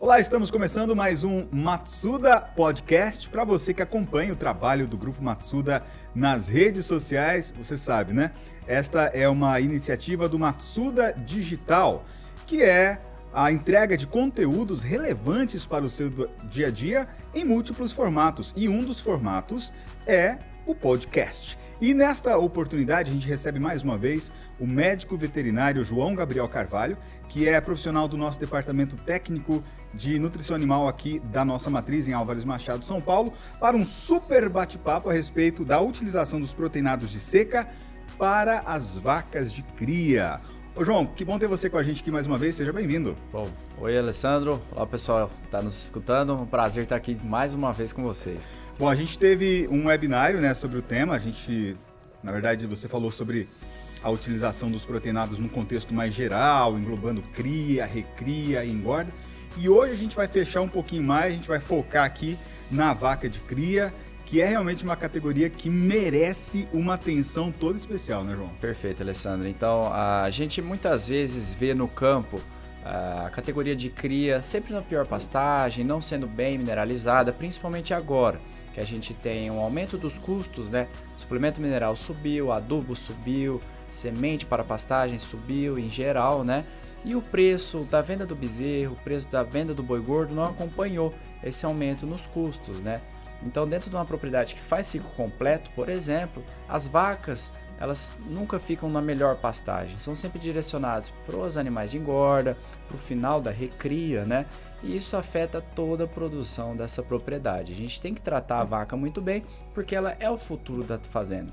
Olá, estamos começando mais um Matsuda Podcast. Para você que acompanha o trabalho do Grupo Matsuda nas redes sociais, você sabe, né? Esta é uma iniciativa do Matsuda Digital, que é a entrega de conteúdos relevantes para o seu dia a dia em múltiplos formatos. E um dos formatos é o podcast. E nesta oportunidade a gente recebe mais uma vez o médico veterinário João Gabriel Carvalho, que é profissional do nosso departamento técnico de nutrição animal aqui da nossa matriz em Álvares Machado, São Paulo, para um super bate-papo a respeito da utilização dos proteinados de seca para as vacas de cria. Ô João, que bom ter você com a gente aqui mais uma vez, seja bem-vindo. Bom, oi Alessandro, olá pessoal que está nos escutando, um prazer estar aqui mais uma vez com vocês. Bom, a gente teve um webinário né, sobre o tema, a gente, na verdade, você falou sobre a utilização dos proteinados num contexto mais geral, englobando cria, recria e engorda. E hoje a gente vai fechar um pouquinho mais, a gente vai focar aqui na vaca de cria que é realmente uma categoria que merece uma atenção toda especial, né, João? Perfeito, Alessandro. Então, a gente muitas vezes vê no campo a categoria de cria sempre na pior pastagem, não sendo bem mineralizada, principalmente agora que a gente tem um aumento dos custos, né? O suplemento mineral subiu, adubo subiu, semente para pastagem subiu em geral, né? E o preço da venda do bezerro, o preço da venda do boi gordo não acompanhou esse aumento nos custos, né? Então, dentro de uma propriedade que faz ciclo completo, por exemplo, as vacas elas nunca ficam na melhor pastagem, são sempre direcionados para os animais de engorda, para o final da recria, né? E isso afeta toda a produção dessa propriedade. A gente tem que tratar a vaca muito bem, porque ela é o futuro da fazenda.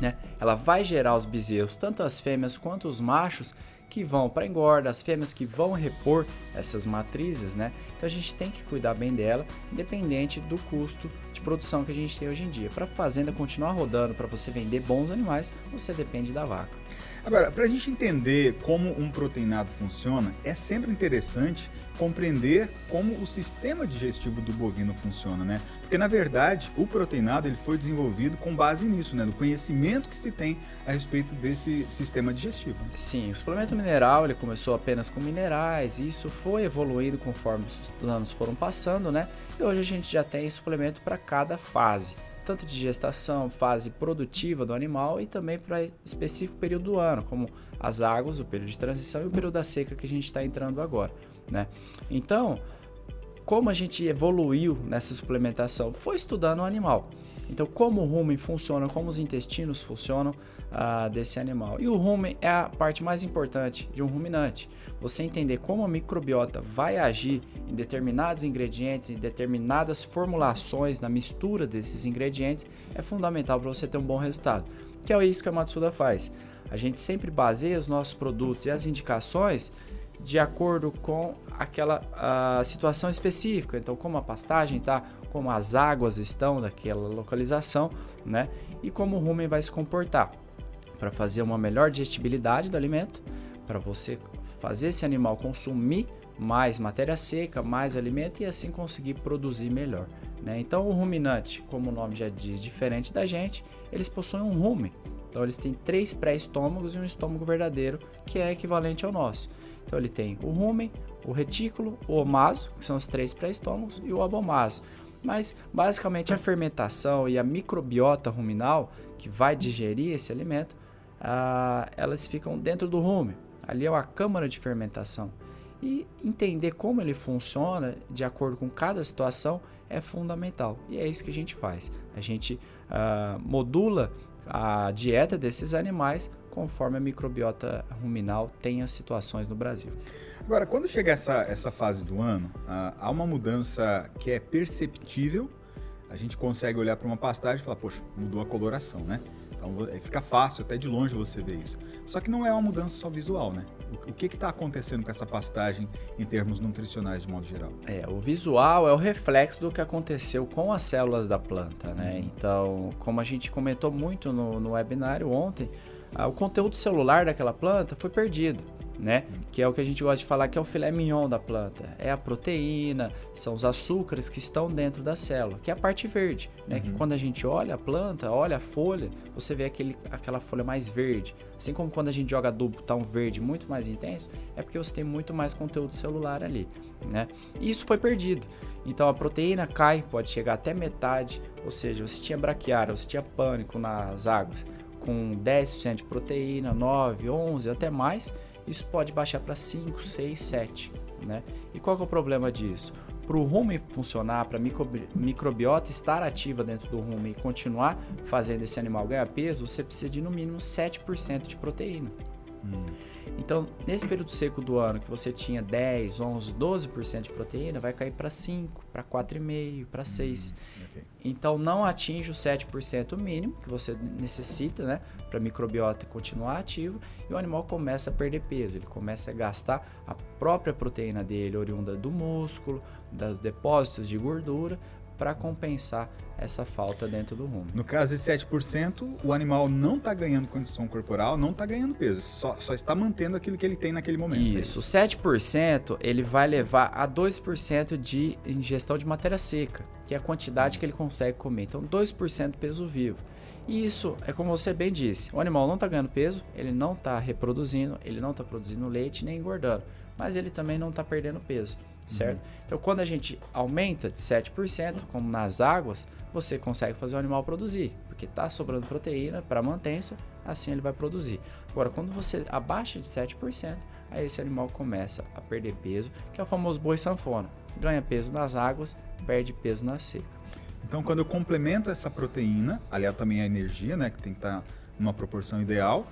Né? Ela vai gerar os bezerros, tanto as fêmeas quanto os machos, que vão para engorda, as fêmeas que vão repor essas matrizes, né? Então a gente tem que cuidar bem dela, independente do custo de produção que a gente tem hoje em dia. Para a fazenda continuar rodando, para você vender bons animais, você depende da vaca. Agora, para a gente entender como um proteinado funciona, é sempre interessante compreender como o sistema digestivo do bovino funciona, né? Porque na verdade o proteinado ele foi desenvolvido com base nisso, né? No conhecimento que se tem a respeito desse sistema digestivo. Sim, o suplemento mineral ele começou apenas com minerais e isso foi evoluindo conforme os anos foram passando, né? E hoje a gente já tem suplemento para cada fase tanto de gestação, fase produtiva do animal e também para específico período do ano, como as águas, o período de transição e o período da seca que a gente está entrando agora. Né? Então, como a gente evoluiu nessa suplementação? Foi estudando o animal. Então, como o rumen funciona, como os intestinos funcionam uh, desse animal. E o rumen é a parte mais importante de um ruminante. Você entender como a microbiota vai agir em determinados ingredientes, em determinadas formulações, na mistura desses ingredientes, é fundamental para você ter um bom resultado. Que é isso que a Matsuda faz. A gente sempre baseia os nossos produtos e as indicações de acordo com aquela uh, situação específica. Então, como a pastagem está, como as águas estão daquela localização, né? E como o rumen vai se comportar para fazer uma melhor digestibilidade do alimento, para você fazer esse animal consumir mais matéria seca, mais alimento e assim conseguir produzir melhor. Né? Então, o ruminante, como o nome já diz, diferente da gente, eles possuem um rumen. Então, eles têm três pré-estômagos e um estômago verdadeiro que é equivalente ao nosso. Então ele tem o rumen, o retículo, o omaso, que são os três pré-estômagos, e o abomaso. Mas basicamente a fermentação e a microbiota ruminal que vai digerir esse alimento, ah, elas ficam dentro do rumen. Ali é uma câmara de fermentação. E entender como ele funciona de acordo com cada situação é fundamental. E é isso que a gente faz. A gente ah, modula a dieta desses animais conforme a microbiota ruminal tem as situações no Brasil. Agora, quando chega essa, essa fase do ano, há uma mudança que é perceptível. A gente consegue olhar para uma pastagem e falar, poxa, mudou a coloração, né? Então fica fácil até de longe você ver isso. Só que não é uma mudança só visual, né? O que está acontecendo com essa pastagem em termos nutricionais de modo geral? É, o visual é o reflexo do que aconteceu com as células da planta, né? Uhum. Então, como a gente comentou muito no, no webinário ontem, o conteúdo celular daquela planta foi perdido. Né? Que é o que a gente gosta de falar que é o filé mignon da planta. É a proteína, são os açúcares que estão dentro da célula, que é a parte verde, né? Uhum. Que quando a gente olha a planta, olha a folha, você vê aquele, aquela folha mais verde. Assim como quando a gente joga adubo, tá um verde muito mais intenso, é porque você tem muito mais conteúdo celular ali, né? E isso foi perdido. Então a proteína cai, pode chegar até metade, ou seja, você tinha braquiária, você tinha pânico nas águas com 10% de proteína, 9, 11, até mais, isso pode baixar para 5, 6, 7. Né? E qual é o problema disso? Para o rumo funcionar, para a microbiota estar ativa dentro do rumo e continuar fazendo esse animal ganhar peso, você precisa de no mínimo 7% de proteína. Hum. Então, nesse período seco do ano que você tinha 10, 11, 12% de proteína, vai cair para 5, para 4,5, para 6. Hum, okay. Então, não atinge o 7% mínimo que você necessita, né, para a microbiota continuar ativa e o animal começa a perder peso, ele começa a gastar a própria proteína dele, oriunda do músculo, dos depósitos de gordura, para compensar essa falta dentro do rumo. No caso de 7%, o animal não está ganhando condição corporal, não está ganhando peso, só, só, está mantendo aquilo que ele tem naquele momento. Isso, é isso. 7% ele vai levar a 2% de ingestão de matéria seca, que é a quantidade que ele consegue comer. Então, 2% peso vivo. E isso é como você bem disse: o animal não está ganhando peso, ele não está reproduzindo, ele não está produzindo leite nem engordando, mas ele também não está perdendo peso certo? Uhum. Então, quando a gente aumenta de 7%, como nas águas, você consegue fazer o animal produzir, porque está sobrando proteína para mantença, assim ele vai produzir. Agora, quando você abaixa de 7%, aí esse animal começa a perder peso, que é o famoso boi sanfona. Ganha peso nas águas, perde peso na seca. Então, quando eu complemento essa proteína, aliado também a energia, né, que tem que estar tá numa proporção ideal,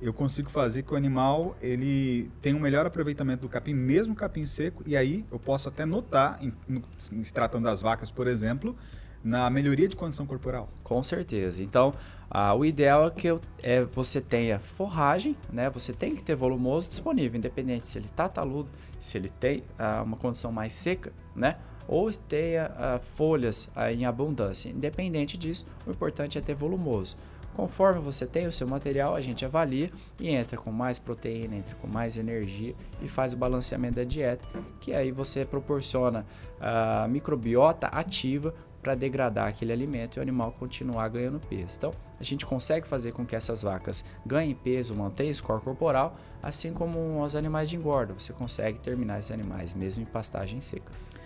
eu consigo fazer que o animal ele tenha um melhor aproveitamento do capim, mesmo capim seco, e aí eu posso até notar, em, se tratando das vacas, por exemplo, na melhoria de condição corporal. Com certeza. Então, ah, o ideal é que eu, é, você tenha forragem, né? Você tem que ter volumoso disponível, independente se ele está taludo, se ele tem ah, uma condição mais seca, né? Ou tenha ah, folhas ah, em abundância. Independente disso, o importante é ter volumoso. Conforme você tem o seu material, a gente avalia e entra com mais proteína, entra com mais energia e faz o balanceamento da dieta, que aí você proporciona a microbiota ativa para degradar aquele alimento e o animal continuar ganhando peso. Então, a gente consegue fazer com que essas vacas ganhem peso, mantenham score corporal, assim como os animais de engorda. Você consegue terminar esses animais mesmo em pastagens secas.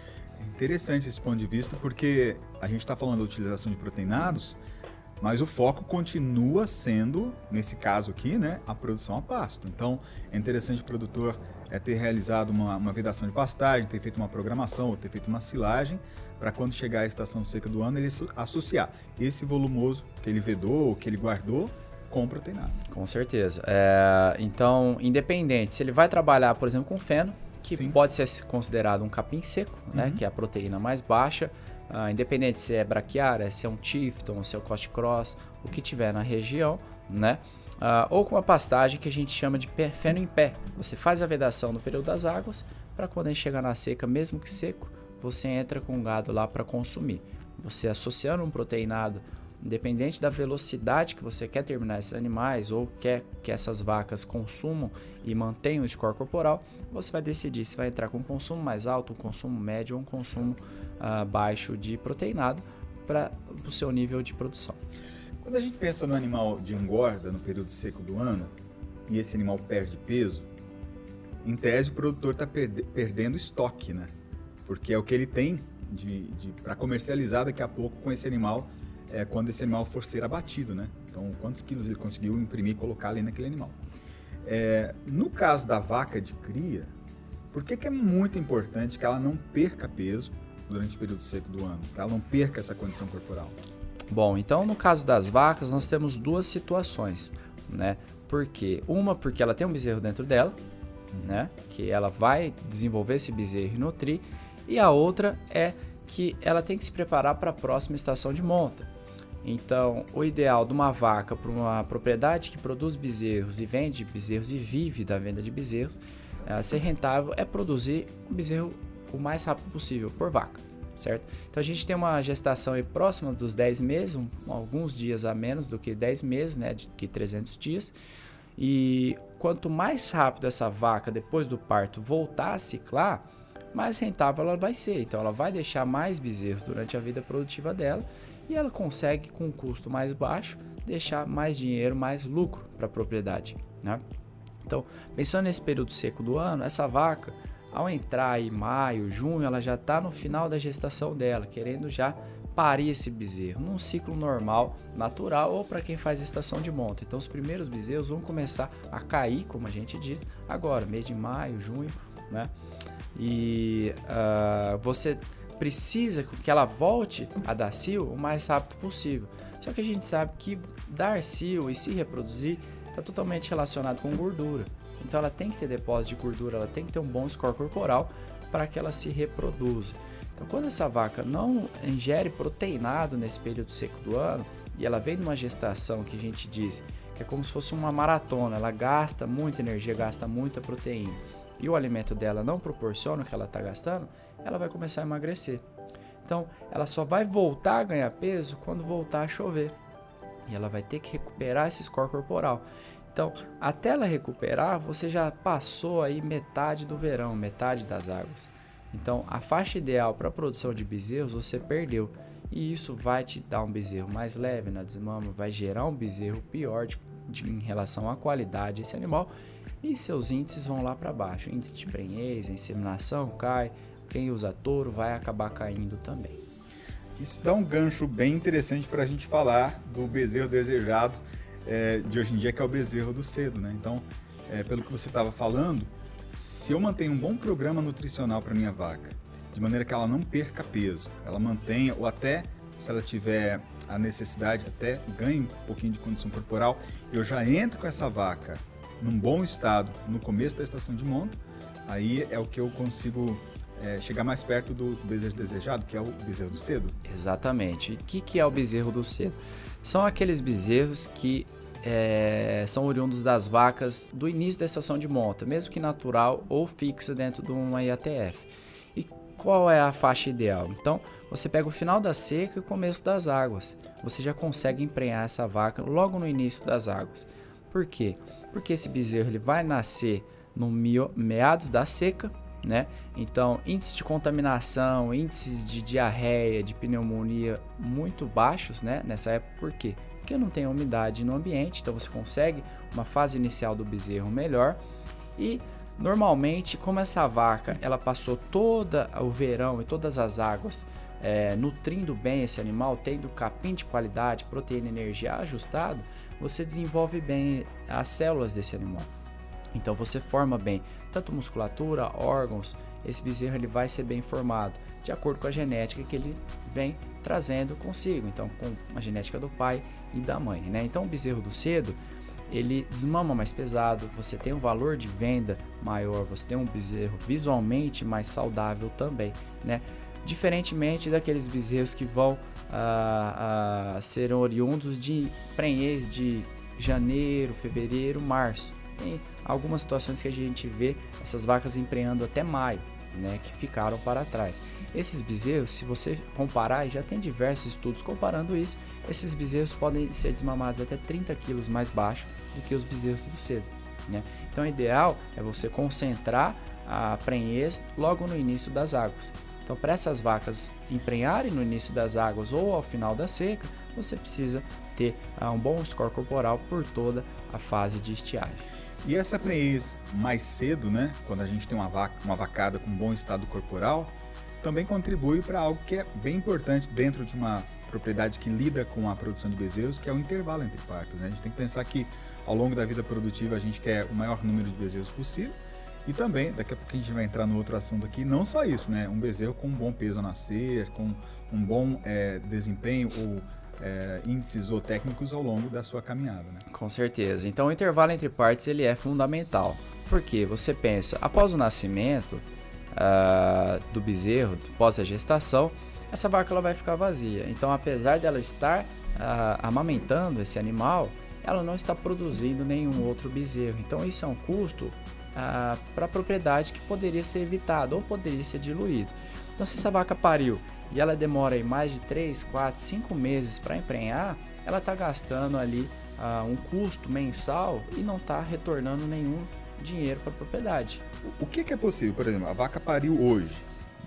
É interessante esse ponto de vista, porque a gente está falando da utilização de proteinados, mas o foco continua sendo, nesse caso aqui, né, a produção a pasto. Então, é interessante o produtor é, ter realizado uma, uma vedação de pastagem, ter feito uma programação ou ter feito uma silagem, para quando chegar a estação seca do ano, ele associar esse volumoso que ele vedou, que ele guardou, com proteinado. Com certeza. É, então, independente, se ele vai trabalhar, por exemplo, com feno, que Sim. pode ser considerado um capim seco, né, uhum. que é a proteína mais baixa, Uh, independente se é braquiária, se é um Tifton, se é o Cost Cross, o que tiver na região, né? Uh, ou com uma pastagem que a gente chama de feno em pé. Você faz a vedação no período das águas, para quando ele chegar na seca, mesmo que seco, você entra com o gado lá para consumir. Você associando um proteinado, independente da velocidade que você quer terminar esses animais ou quer que essas vacas consumam e mantenham o score corporal, você vai decidir se vai entrar com um consumo mais alto, um consumo médio ou um consumo uh, baixo de proteinado para o seu nível de produção. Quando a gente pensa no animal de engorda no período seco do ano e esse animal perde peso, em tese o produtor está perde perdendo estoque, né? Porque é o que ele tem de, de para comercializar daqui a pouco com esse animal é, quando esse animal for ser abatido, né? Então, quantos quilos ele conseguiu imprimir e colocar ali naquele animal. É, no caso da vaca de cria, por que, que é muito importante que ela não perca peso durante o período seco do ano, que ela não perca essa condição corporal? Bom, então no caso das vacas nós temos duas situações, né? Porque uma porque ela tem um bezerro dentro dela, né? Que ela vai desenvolver esse bezerro e nutrir, e a outra é que ela tem que se preparar para a próxima estação de monta. Então, o ideal de uma vaca para uma propriedade que produz bezerros e vende bezerros e vive da venda de bezerros, é, ser rentável é produzir um bezerro o mais rápido possível por vaca, certo? Então a gente tem uma gestação aí próxima dos 10 meses, um, alguns dias a menos do que 10 meses, né, de que 300 dias. E quanto mais rápido essa vaca, depois do parto, voltar a ciclar, mais rentável ela vai ser. Então, ela vai deixar mais bezerros durante a vida produtiva dela e ela consegue, com um custo mais baixo, deixar mais dinheiro, mais lucro para a propriedade. Né? Então, pensando nesse período seco do ano, essa vaca, ao entrar em maio, junho, ela já está no final da gestação dela, querendo já parir esse bezerro num ciclo normal, natural ou para quem faz estação de monta. Então, os primeiros bezerros vão começar a cair, como a gente diz, agora, mês de maio, junho, né? E uh, você precisa que ela volte a dar cio o mais rápido possível. Só que a gente sabe que dar cio e se reproduzir está totalmente relacionado com gordura. Então ela tem que ter depósito de gordura, ela tem que ter um bom score corporal para que ela se reproduza. Então quando essa vaca não ingere proteinado nesse período seco do ano e ela vem de uma gestação que a gente diz que é como se fosse uma maratona, ela gasta muita energia, gasta muita proteína e o alimento dela não proporciona o que ela está gastando, ela vai começar a emagrecer. Então, ela só vai voltar a ganhar peso quando voltar a chover. E ela vai ter que recuperar esse score corporal. Então, até ela recuperar, você já passou aí metade do verão, metade das águas. Então, a faixa ideal para a produção de bezerros você perdeu. E isso vai te dar um bezerro mais leve na desmama, vai gerar um bezerro pior de, de, em relação à qualidade desse animal e seus índices vão lá para baixo. Índice de prenhez, inseminação cai, quem usa touro vai acabar caindo também. Isso dá um gancho bem interessante para a gente falar do bezerro desejado é, de hoje em dia, que é o bezerro do cedo. Né? Então, é, pelo que você estava falando, se eu mantenho um bom programa nutricional para minha vaca, de maneira que ela não perca peso, ela mantenha, ou até se ela tiver a necessidade, até ganhe um pouquinho de condição corporal, eu já entro com essa vaca num bom estado no começo da estação de monta, aí é o que eu consigo é, chegar mais perto do, bezerro desejado, que é o bezerro do cedo. Exatamente. O que, que é o bezerro do cedo? São aqueles bezerros que é, são oriundos das vacas do início da estação de monta, mesmo que natural ou fixa dentro de uma IATF. E qual é a faixa ideal? Então, você pega o final da seca e o começo das águas. Você já consegue emprenhar essa vaca logo no início das águas. Por quê? porque esse bezerro ele vai nascer no meados da seca, né? Então, índices de contaminação, índices de diarreia, de pneumonia muito baixos, né? Nessa época, por quê? Porque não tem umidade no ambiente, então você consegue uma fase inicial do bezerro melhor e normalmente, como essa vaca ela passou toda o verão e todas as águas é, nutrindo bem esse animal, tendo capim de qualidade, proteína e energia ajustado, você desenvolve bem as células desse animal. Então você forma bem tanto musculatura, órgãos, esse bezerro ele vai ser bem formado de acordo com a genética que ele vem trazendo consigo, então com a genética do pai e da mãe, né? Então o bezerro do cedo, ele desmama mais pesado, você tem um valor de venda maior, você tem um bezerro visualmente mais saudável também, né? Diferentemente daqueles bezerros que vão a, a ser oriundos de prenhez de janeiro, fevereiro, março. Tem algumas situações que a gente vê essas vacas emprenhando até maio, né, que ficaram para trás. Esses bezerros, se você comparar, já tem diversos estudos comparando isso, esses bezerros podem ser desmamados até 30 quilos mais baixo do que os bezerros do cedo. Né? Então, o ideal é você concentrar a prenhez logo no início das águas. Então, para essas vacas emprenharem no início das águas ou ao final da seca, você precisa ter uh, um bom score corporal por toda a fase de estiagem. E essa prenhez mais cedo, né, quando a gente tem uma vaca, uma vacada com bom estado corporal, também contribui para algo que é bem importante dentro de uma propriedade que lida com a produção de bezerros, que é o intervalo entre partos. Né? A gente tem que pensar que ao longo da vida produtiva a gente quer o maior número de bezerros possível e também, daqui a pouco a gente vai entrar no outro assunto aqui, não só isso, né? Um bezerro com um bom peso a nascer, com um bom é, desempenho ou é, índices ou técnicos ao longo da sua caminhada, né? Com certeza. Então o intervalo entre partes ele é fundamental. Porque você pensa, após o nascimento uh, do bezerro, após a gestação, essa vaca ela vai ficar vazia. Então, apesar dela estar uh, amamentando esse animal, ela não está produzindo nenhum outro bezerro. Então, isso é um custo para a propriedade que poderia ser evitado ou poderia ser diluído. Então, se essa vaca pariu e ela demora aí mais de 3, 4, 5 meses para emprenhar, ela está gastando ali uh, um custo mensal e não está retornando nenhum dinheiro para a propriedade. O que, que, é possível? Por exemplo, a vaca pariu hoje,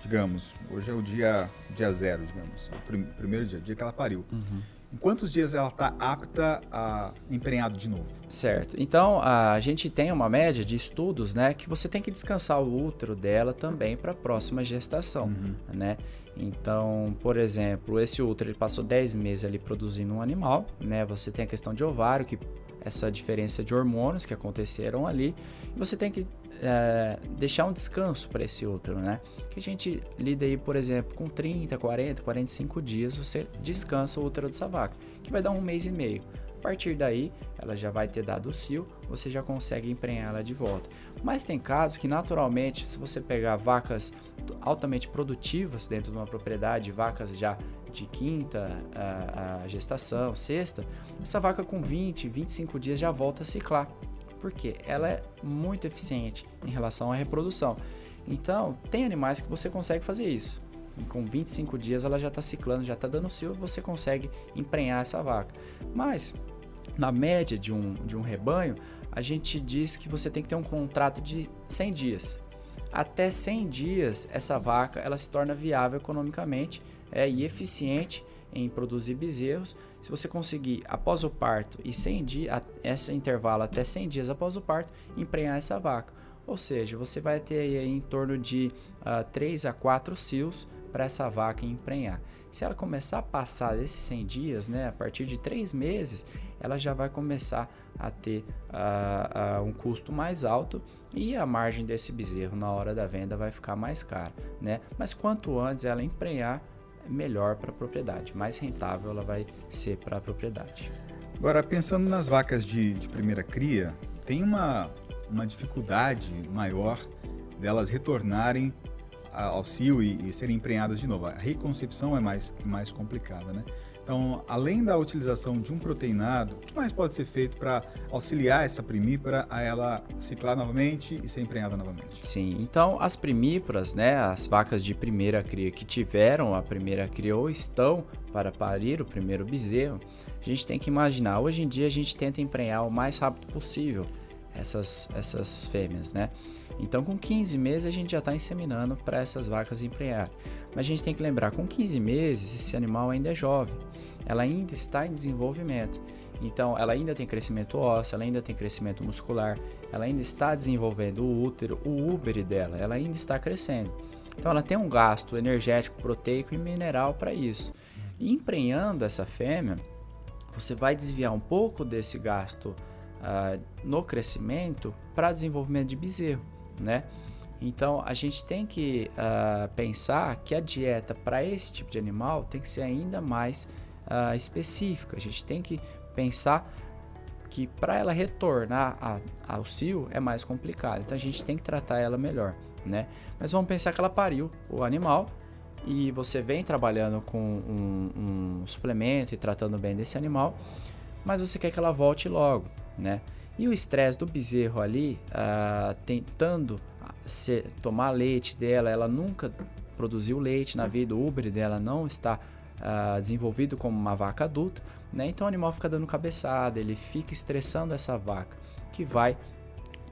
digamos, hoje é o dia, dia zero, digamos, o prim, primeiro dia, dia que ela pariu. Uhum. Em quantos dias ela está apta a emprenhado de novo? Certo. Então, a gente tem uma média de estudos, né, que você tem que descansar o útero dela também para a próxima gestação, uhum. né? Então, por exemplo, esse útero ele passou 10 meses ali produzindo um animal, né? Você tem a questão de ovário, que essa diferença de hormônios que aconteceram ali, e você tem que é, deixar um descanso para esse útero, né? Que a gente lida aí, por exemplo, com 30, 40, 45 dias, você descansa o útero dessa vaca, que vai dar um mês e meio. Partir daí, ela já vai ter dado o cio, você já consegue emprenhá-la de volta. Mas tem casos que, naturalmente, se você pegar vacas altamente produtivas dentro de uma propriedade, vacas já de quinta a, a gestação, sexta, essa vaca com 20, 25 dias já volta a ciclar porque ela é muito eficiente em relação à reprodução. Então, tem animais que você consegue fazer isso. E com 25 dias ela já está ciclando, já está dando cio, você consegue emprenhar essa vaca. Mas, na média de um, de um rebanho, a gente diz que você tem que ter um contrato de 100 dias. Até 100 dias, essa vaca ela se torna viável economicamente é, e eficiente em produzir bezerros se você conseguir, após o parto e 100 dias, esse intervalo até 100 dias após o parto, emprenhar essa vaca. Ou seja, você vai ter aí em torno de uh, ah, 3 a 4 cios para essa vaca emprenhar. Se ela começar a passar esses 100 dias, né, a partir de 3 meses, ela já vai começar a ter uh, uh, um custo mais alto e a margem desse bezerro na hora da venda vai ficar mais cara. Né? Mas quanto antes ela emprenhar, melhor para a propriedade, mais rentável ela vai ser para a propriedade. Agora, pensando nas vacas de, de primeira cria, tem uma, uma dificuldade maior delas retornarem cio e, e serem emprenhadas de novo. A reconcepção é mais, mais complicada, né? Então, além da utilização de um proteinado, o que mais pode ser feito para auxiliar essa primípara a ela ciclar novamente e ser emprenhada novamente? Sim, então as primíparas, né, as vacas de primeira cria que tiveram a primeira cria ou estão para parir o primeiro bezerro, a gente tem que imaginar, hoje em dia a gente tenta emprenhar o mais rápido possível essas, essas fêmeas, né? Então, com 15 meses, a gente já está inseminando para essas vacas emprenhar. Mas a gente tem que lembrar, com 15 meses, esse animal ainda é jovem ela ainda está em desenvolvimento. Então, ela ainda tem crescimento ósseo, ela ainda tem crescimento muscular, ela ainda está desenvolvendo o útero, o úbere dela, ela ainda está crescendo. Então, ela tem um gasto energético, proteico e mineral para isso. E emprenhando essa fêmea, você vai desviar um pouco desse gasto uh, no crescimento para desenvolvimento de bezerro, né? Então, a gente tem que uh, pensar que a dieta para esse tipo de animal tem que ser ainda mais uh, específica. A gente tem que pensar que para ela retornar a, ao cio é mais complicado. Então a gente tem que tratar ela melhor, né? Mas vamos pensar que ela pariu o animal e você vem trabalhando com um, um suplemento e tratando bem desse animal, mas você quer que ela volte logo, né? E o estresse do bezerro ali, uh, tentando ser, tomar leite dela, ela nunca produziu leite na vida, o úbere dela não está uh, desenvolvido como uma vaca adulta, né? Então o animal fica dando cabeçada, ele fica estressando essa vaca, que vai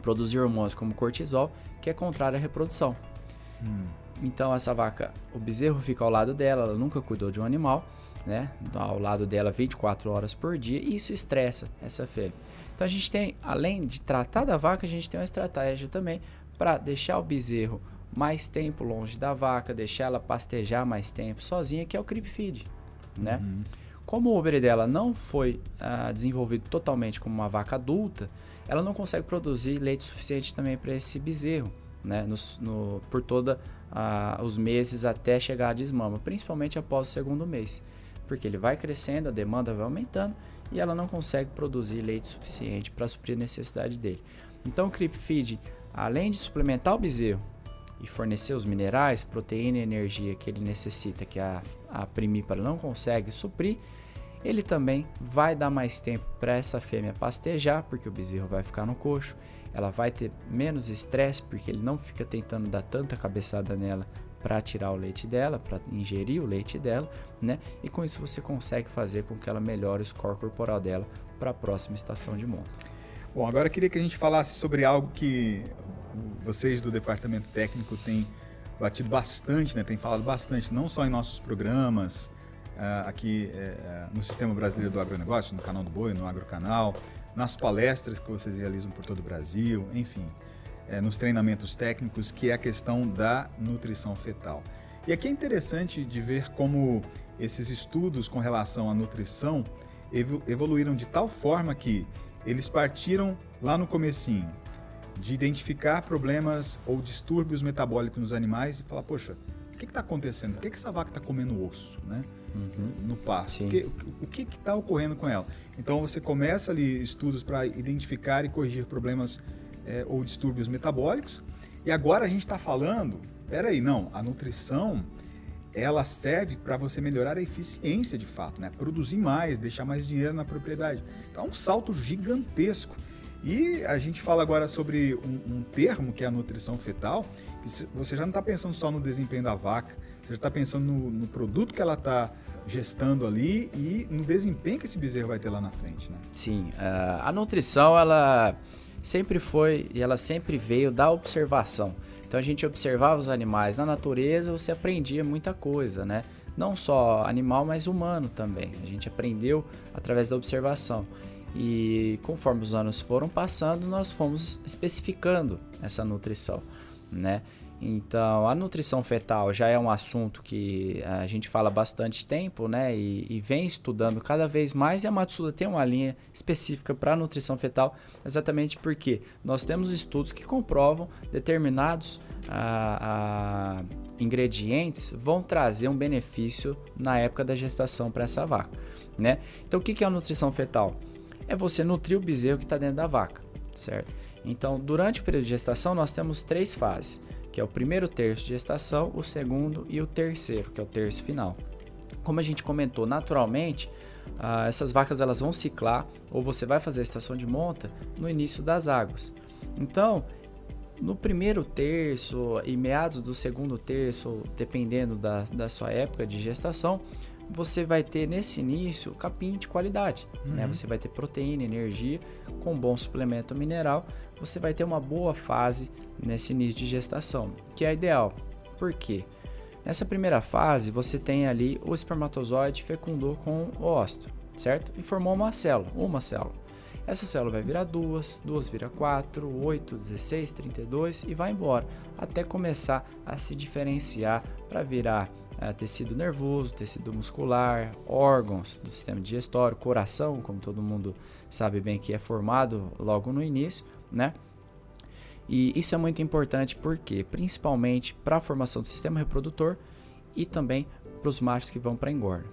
produzir hormônios como cortisol, que é contrário à reprodução. Hum. Então essa vaca, o bezerro fica ao lado dela, ela nunca cuidou de um animal, né? Ao lado dela 24 horas por dia, e isso estressa essa fêmea. Então a gente tem, além de tratar da vaca, a gente tem uma estratégia também para deixar o bezerro mais tempo longe da vaca, deixar ela pastejar mais tempo sozinha, que é o creep feed, né? Uhum. Como o Uber dela não foi uh, desenvolvido totalmente como uma vaca adulta, ela não consegue produzir leite suficiente também para esse bezerro, né? No, no, por todos uh, os meses até chegar à desmama, principalmente após o segundo mês, porque ele vai crescendo, a demanda vai aumentando e ela não consegue produzir leite suficiente para suprir a necessidade dele. Então o creep feed, além de suplementar o bezerro e fornecer os minerais, proteína e energia que ele necessita, que a, a primípara não consegue suprir, ele também vai dar mais tempo para essa fêmea pastejar, porque o bezerro vai ficar no coxo, ela vai ter menos estresse, porque ele não fica tentando dar tanta cabeçada nela para tirar o leite dela, para ingerir o leite dela, né? E com isso você consegue fazer com que ela melhore o score corporal dela para a próxima estação de monta. Bom, agora eu queria que a gente falasse sobre algo que vocês do departamento técnico têm batido bastante, né? Tem falado bastante, não só em nossos programas, uh, aqui uh, no Sistema Brasileiro do Agronegócio, no canal do Boi, no Agrocanal, nas palestras que vocês realizam por todo o Brasil, enfim, uh, nos treinamentos técnicos, que é a questão da nutrição fetal. E aqui é interessante de ver como esses estudos com relação à nutrição evoluíram de tal forma que eles partiram lá no comecinho de identificar problemas ou distúrbios metabólicos nos animais e falar, poxa, que está acontecendo? Por que, que essa vaca está comendo osso, né? Uhum. No pasto. O que está ocorrendo com ela? Então você começa ali estudos para identificar e corrigir problemas é, ou distúrbios metabólicos. E agora a gente está falando, peraí, não, a nutrição ela serve para você melhorar a eficiência de fato, né? Produzir mais, deixar mais dinheiro na propriedade. Então é um salto gigantesco. E a gente fala agora sobre um, um termo que é a nutrição fetal, que você já não está pensando só no desempenho da vaca, você já está pensando no, no, produto que ela está gestando ali e no desempenho que esse bezerro vai ter lá na frente, né? Sim, a nutrição ela sempre foi e ela sempre veio da observação. Então a gente observava os animais na natureza, você aprendia muita coisa, né? Não só animal, mas humano também. A gente aprendeu através da observação. E conforme os anos foram passando, nós fomos especificando essa nutrição, né? Então, a nutrição fetal já é um assunto que a gente fala bastante tempo, né? E, e vem estudando cada vez mais. E a Matsuda tem uma linha específica para nutrição fetal, exatamente porque nós temos estudos que comprovam determinados a, a, ingredientes vão trazer um benefício na época da gestação para essa vaca, né? Então, o que é a nutrição fetal? é você nutrir o bezerro que está dentro da vaca, certo? Então, durante o período de gestação, nós temos três fases, que é o primeiro terço de gestação, o segundo e o terceiro, que é o terço final. Como a gente comentou, naturalmente, ah, essas vacas elas vão ciclar, ou você vai fazer a estação de monta no início das águas. Então, no primeiro terço e meados do segundo terço, dependendo da, da sua época de gestação, você vai ter nesse início capim de qualidade. Né? Uhum. Né? Você vai ter proteína, energia, com bom suplemento mineral. Você vai ter uma boa fase nesse início de gestação, que é ideal. Por quê? Nessa primeira fase, você tem ali o espermatozoide fecundou com o ósteo, certo? E formou uma célula, uma célula. Essa célula vai virar duas, duas vira quatro, oito, 16, 32 e vai embora, até começar a se diferenciar para virar é, tecido nervoso, tecido muscular, órgãos do sistema digestório, coração, como todo mundo sabe bem que é formado logo no início, né? E isso é muito importante porque, principalmente para a formação do sistema reprodutor e também para os machos que vão para engorda.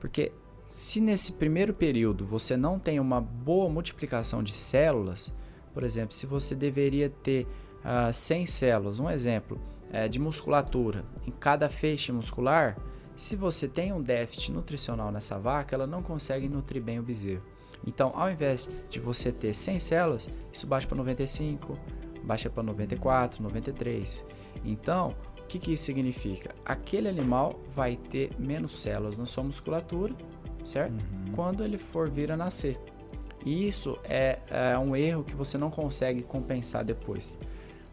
Porque se nesse primeiro período você não tem uma boa multiplicação de células, por exemplo, se você deveria ter uh, ah, 100 células, um exemplo, é, de musculatura em cada feixe muscular, se você tem um déficit nutricional nessa vaca, ela não consegue nutrir bem o bezerro. Então, ao invés de você ter 100 células, isso baixa para 95, baixa para 94, 93. Então, o que, que isso significa? Aquele animal vai ter menos células na sua musculatura, certo? Uhum. Quando ele for vir a nascer. E isso é, é um erro que você não consegue compensar depois.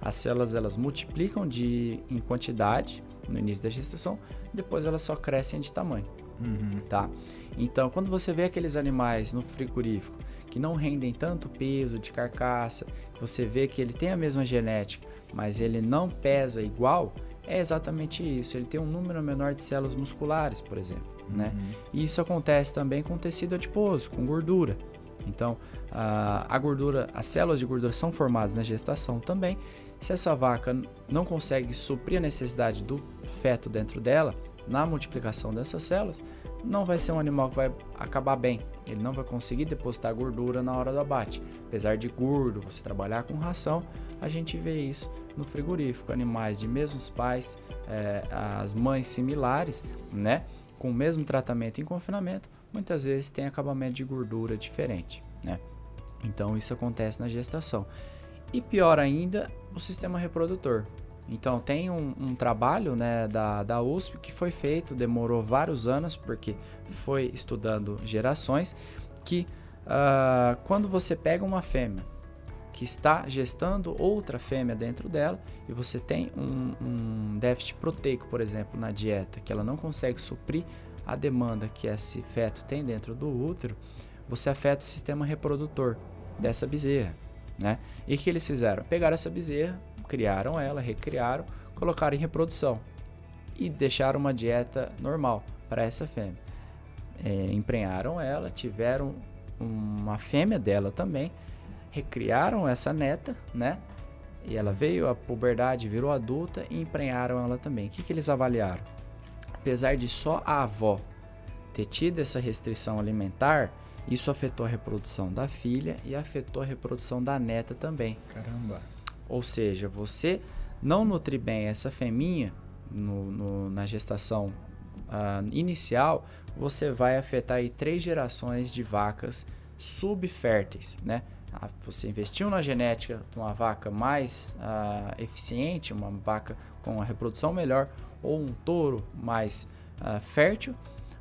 As células elas multiplicam de, em quantidade no início da gestação, depois elas só crescem de tamanho. Uhum. Tá? Então, quando você vê aqueles animais no frigorífico que não rendem tanto peso de carcaça, você vê que ele tem a mesma genética, mas ele não pesa igual, é exatamente isso. Ele tem um número menor de células musculares, por exemplo. Né? Uhum. Né? E isso acontece também com tecido adiposo, com gordura. Então, a, gordura, as células de gordura são formadas na gestação também se essa vaca não consegue suprir a necessidade do feto dentro dela, na multiplicação dessas células, não vai ser um animal que vai acabar bem. Ele não vai conseguir depositar gordura na hora do abate. Apesar de gordo, você trabalhar com ração, a gente vê isso no frigorífico. Animais de mesmos pais, é, as mães similares, né? Com o mesmo tratamento em confinamento, muitas vezes tem acabamento de gordura diferente, né? Então isso acontece na gestação. E pior ainda, o sistema reprodutor. Então tem um, um, trabalho né, da, da USP que foi feito, demorou vários anos, porque foi estudando gerações, que uh, quando você pega uma fêmea que está gestando outra fêmea dentro dela e você tem um, um déficit proteico, por exemplo, na dieta, que ela não consegue suprir a demanda que esse feto tem dentro do útero, você afeta o sistema reprodutor dessa bezerra. Né? E o que eles fizeram? Pegaram essa bezerra, criaram ela, recriaram, colocaram em reprodução e deixaram uma dieta normal para essa fêmea. É, emprenharam ela, tiveram uma fêmea dela também, recriaram essa neta, né? E ela veio à puberdade, virou adulta e emprenharam ela também. O que, que eles avaliaram? Apesar de só a avó ter tido essa restrição alimentar, isso afetou a reprodução da filha e afetou a reprodução da neta também. Caramba! Ou seja, você não nutrir bem essa feminha no, no, na gestação uh, inicial, você vai afetar aí três gerações de vacas subférteis, né? Ah, você investiu na genética de uma vaca mais uh, eficiente, uma vaca com uma reprodução melhor, ou um touro mais uh, fértil,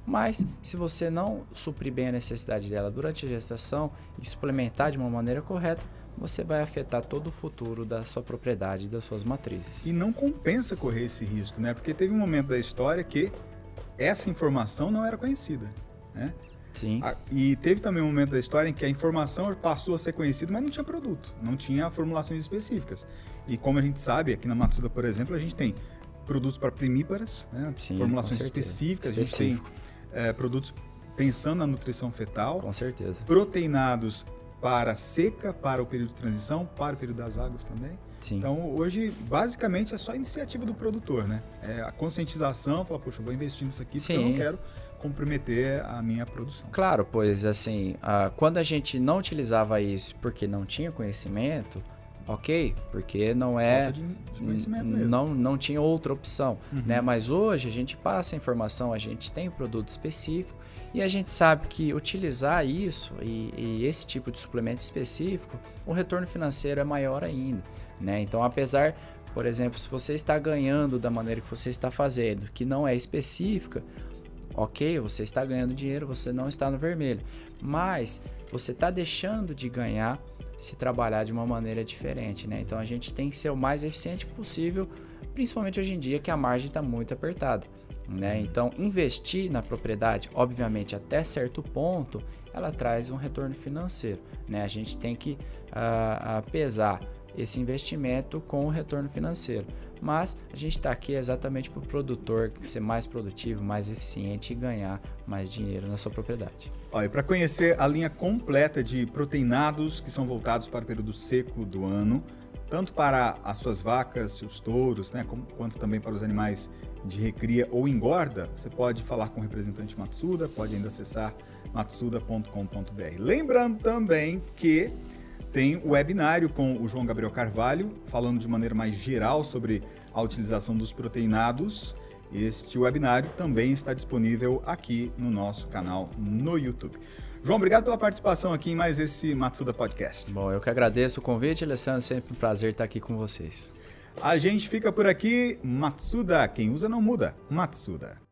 mas se você não suprir bem a necessidade dela durante a gestação e suplementar de uma maneira correta, você vai afetar todo o futuro da sua propriedade, das suas matrizes. E não compensa correr esse risco, né? Porque teve um momento da história que essa informação não era conhecida, né? Sim. E teve também um momento da história em que a informação passou a ser conhecida, mas não tinha produto, não tinha formulações específicas. E como a gente sabe, aqui na Matsuda, por exemplo, a gente tem produtos para primíparas, né? Sim, formulações específicas, Específico. a gente tem é, produtos pensando na nutrição fetal. Com certeza. Proteinados para seca, para o período de transição, para o período das águas também. Sim. Então, hoje, basicamente, é só a iniciativa do produtor, né? É a conscientização, falar, poxa, eu vou investir nisso aqui Sim. porque eu não quero comprometer a minha produção. Claro, pois assim, uh, quando a gente não utilizava isso porque não tinha conhecimento, ok, porque não é de, de não não tinha outra opção, uhum. né? Mas hoje a gente passa a informação, a gente tem um produto específico e a gente sabe que utilizar isso e, e esse tipo de suplemento específico, o retorno financeiro é maior ainda, né? Então, apesar por exemplo, se você está ganhando da maneira que você está fazendo, que não é específica, ok, você está ganhando dinheiro, você não está no vermelho, mas você está deixando de ganhar se trabalhar de uma maneira diferente, né? Então a gente tem que ser o mais eficiente possível, principalmente hoje em dia que a margem está muito apertada. Né? Então, investir na propriedade, obviamente, até certo ponto, ela traz um retorno financeiro. Né? A gente tem que uh, pesar esse investimento com o retorno financeiro. Mas a gente está aqui exatamente para o produtor ser mais produtivo, mais eficiente e ganhar mais dinheiro na sua propriedade. Olha, para conhecer a linha completa de proteinados que são voltados para o período seco do ano, tanto para as suas vacas, os touros, né, quanto também para os animais de recria ou engorda, você pode falar com o representante Matsuda, pode ainda acessar matsuda.com.br. Lembrando também que tem o webinário com o João Gabriel Carvalho, falando de maneira mais geral sobre a utilização dos proteinados. Este webinário também está disponível aqui no nosso canal no YouTube. João, obrigado pela participação aqui em mais esse Matsuda Podcast. Bom, eu que agradeço o convite, Alessandro. Sempre um prazer estar aqui com vocês. A gente fica por aqui. Matsuda, quem usa não muda. Matsuda.